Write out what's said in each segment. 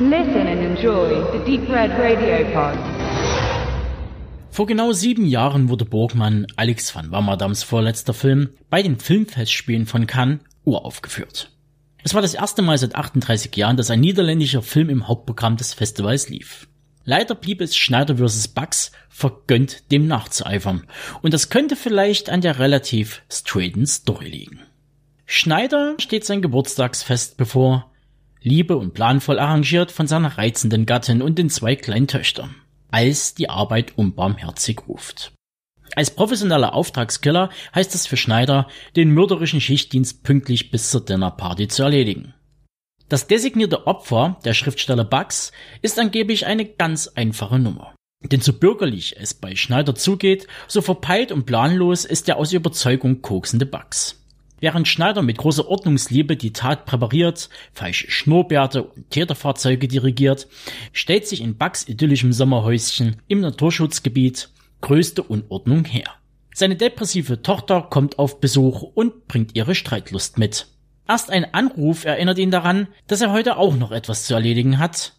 Listen and enjoy the Deep Red Radio Pod. Vor genau sieben Jahren wurde Burgmann, Alex van Wammerdams vorletzter Film, bei den Filmfestspielen von Cannes uraufgeführt. Es war das erste Mal seit 38 Jahren, dass ein niederländischer Film im Hauptprogramm des Festivals lief. Leider blieb es Schneider vs. Bugs vergönnt, dem nachzueifern. Und das könnte vielleicht an der relativ straighten Story liegen. Schneider steht sein Geburtstagsfest bevor, liebe und planvoll arrangiert von seiner reizenden Gattin und den zwei kleinen Töchtern, als die Arbeit unbarmherzig ruft. Als professioneller Auftragskiller heißt es für Schneider, den mörderischen Schichtdienst pünktlich bis zur Dinnerparty zu erledigen. Das designierte Opfer, der Schriftsteller Bugs, ist angeblich eine ganz einfache Nummer. Denn so bürgerlich es bei Schneider zugeht, so verpeilt und planlos ist der aus Überzeugung koksende Bugs. Während Schneider mit großer Ordnungsliebe die Tat präpariert, falsche Schnurrbärte und Täterfahrzeuge dirigiert, stellt sich in Bugs idyllischem Sommerhäuschen im Naturschutzgebiet größte Unordnung her. Seine depressive Tochter kommt auf Besuch und bringt ihre Streitlust mit. Erst ein Anruf erinnert ihn daran, dass er heute auch noch etwas zu erledigen hat.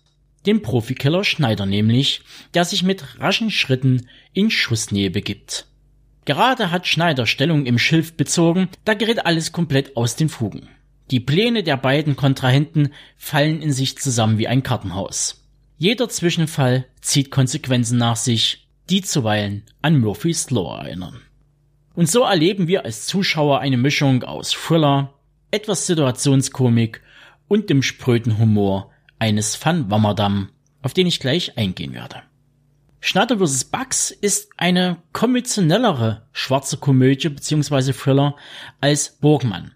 Den Profikiller Schneider nämlich, der sich mit raschen Schritten in Schussnähe begibt. Gerade hat Schneider Stellung im Schilf bezogen, da gerät alles komplett aus den Fugen. Die Pläne der beiden Kontrahenten fallen in sich zusammen wie ein Kartenhaus. Jeder Zwischenfall zieht Konsequenzen nach sich, die zuweilen an Murphy's Law erinnern. Und so erleben wir als Zuschauer eine Mischung aus Thriller, etwas Situationskomik und dem spröden Humor eines Van Wammerdam, auf den ich gleich eingehen werde. Schneider vs. Bugs ist eine konventionellere schwarze Komödie bzw. Thriller als Burgmann.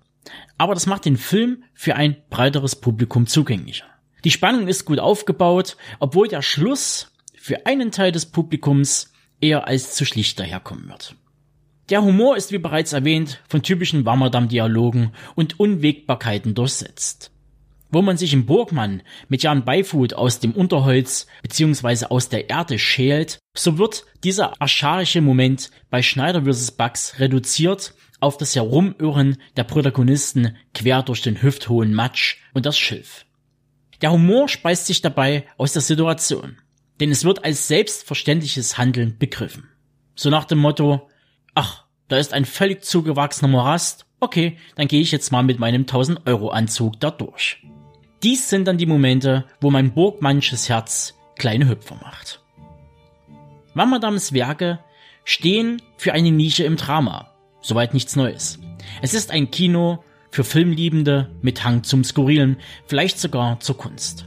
Aber das macht den Film für ein breiteres Publikum zugänglicher. Die Spannung ist gut aufgebaut, obwohl der Schluss für einen Teil des Publikums eher als zu schlicht daherkommen wird. Der Humor ist wie bereits erwähnt von typischen Wammerdam-Dialogen und Unwägbarkeiten durchsetzt wo man sich im Burgmann mit Jan Beifut aus dem Unterholz bzw. aus der Erde schält, so wird dieser archaische Moment bei Schneider vs. Bugs reduziert auf das Herumirren der Protagonisten quer durch den hüfthohen Matsch und das Schilf. Der Humor speist sich dabei aus der Situation, denn es wird als selbstverständliches Handeln begriffen. So nach dem Motto, ach, da ist ein völlig zugewachsener Morast, okay, dann gehe ich jetzt mal mit meinem 1000 Euro Anzug da durch. Dies sind dann die Momente, wo mein burgmannsches Herz kleine Hüpfer macht. Wammerdams Werke stehen für eine Nische im Drama. Soweit nichts Neues. Es ist ein Kino für Filmliebende mit Hang zum Skurrilen, vielleicht sogar zur Kunst.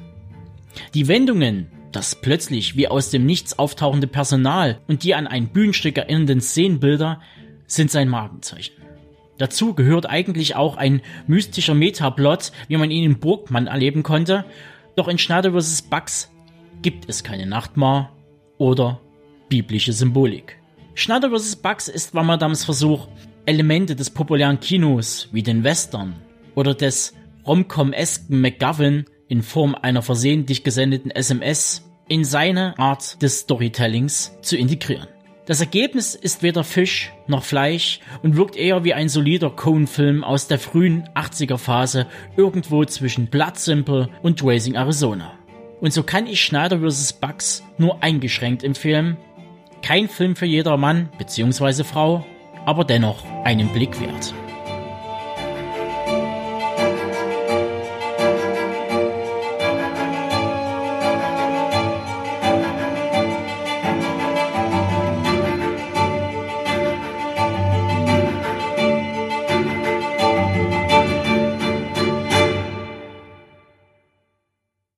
Die Wendungen, das plötzlich wie aus dem Nichts auftauchende Personal und die an ein Bühnenstück erinnernden Szenenbilder sind sein Markenzeichen. Dazu gehört eigentlich auch ein mystischer Metaplot, wie man ihn in Burgmann erleben konnte. Doch in Schneider vs. Bugs gibt es keine Nachtmar oder biblische Symbolik. Schneider vs. Bugs ist Wammerdams Versuch, Elemente des populären Kinos wie den Western oder des Romcom-esken McGovern in Form einer versehentlich gesendeten SMS in seine Art des Storytellings zu integrieren. Das Ergebnis ist weder Fisch noch Fleisch und wirkt eher wie ein solider Cone-Film aus der frühen 80er Phase irgendwo zwischen Blood Simple und Racing Arizona. Und so kann ich Schneider vs. Bugs nur eingeschränkt empfehlen. Kein Film für jeder Mann bzw. Frau, aber dennoch einen Blick wert.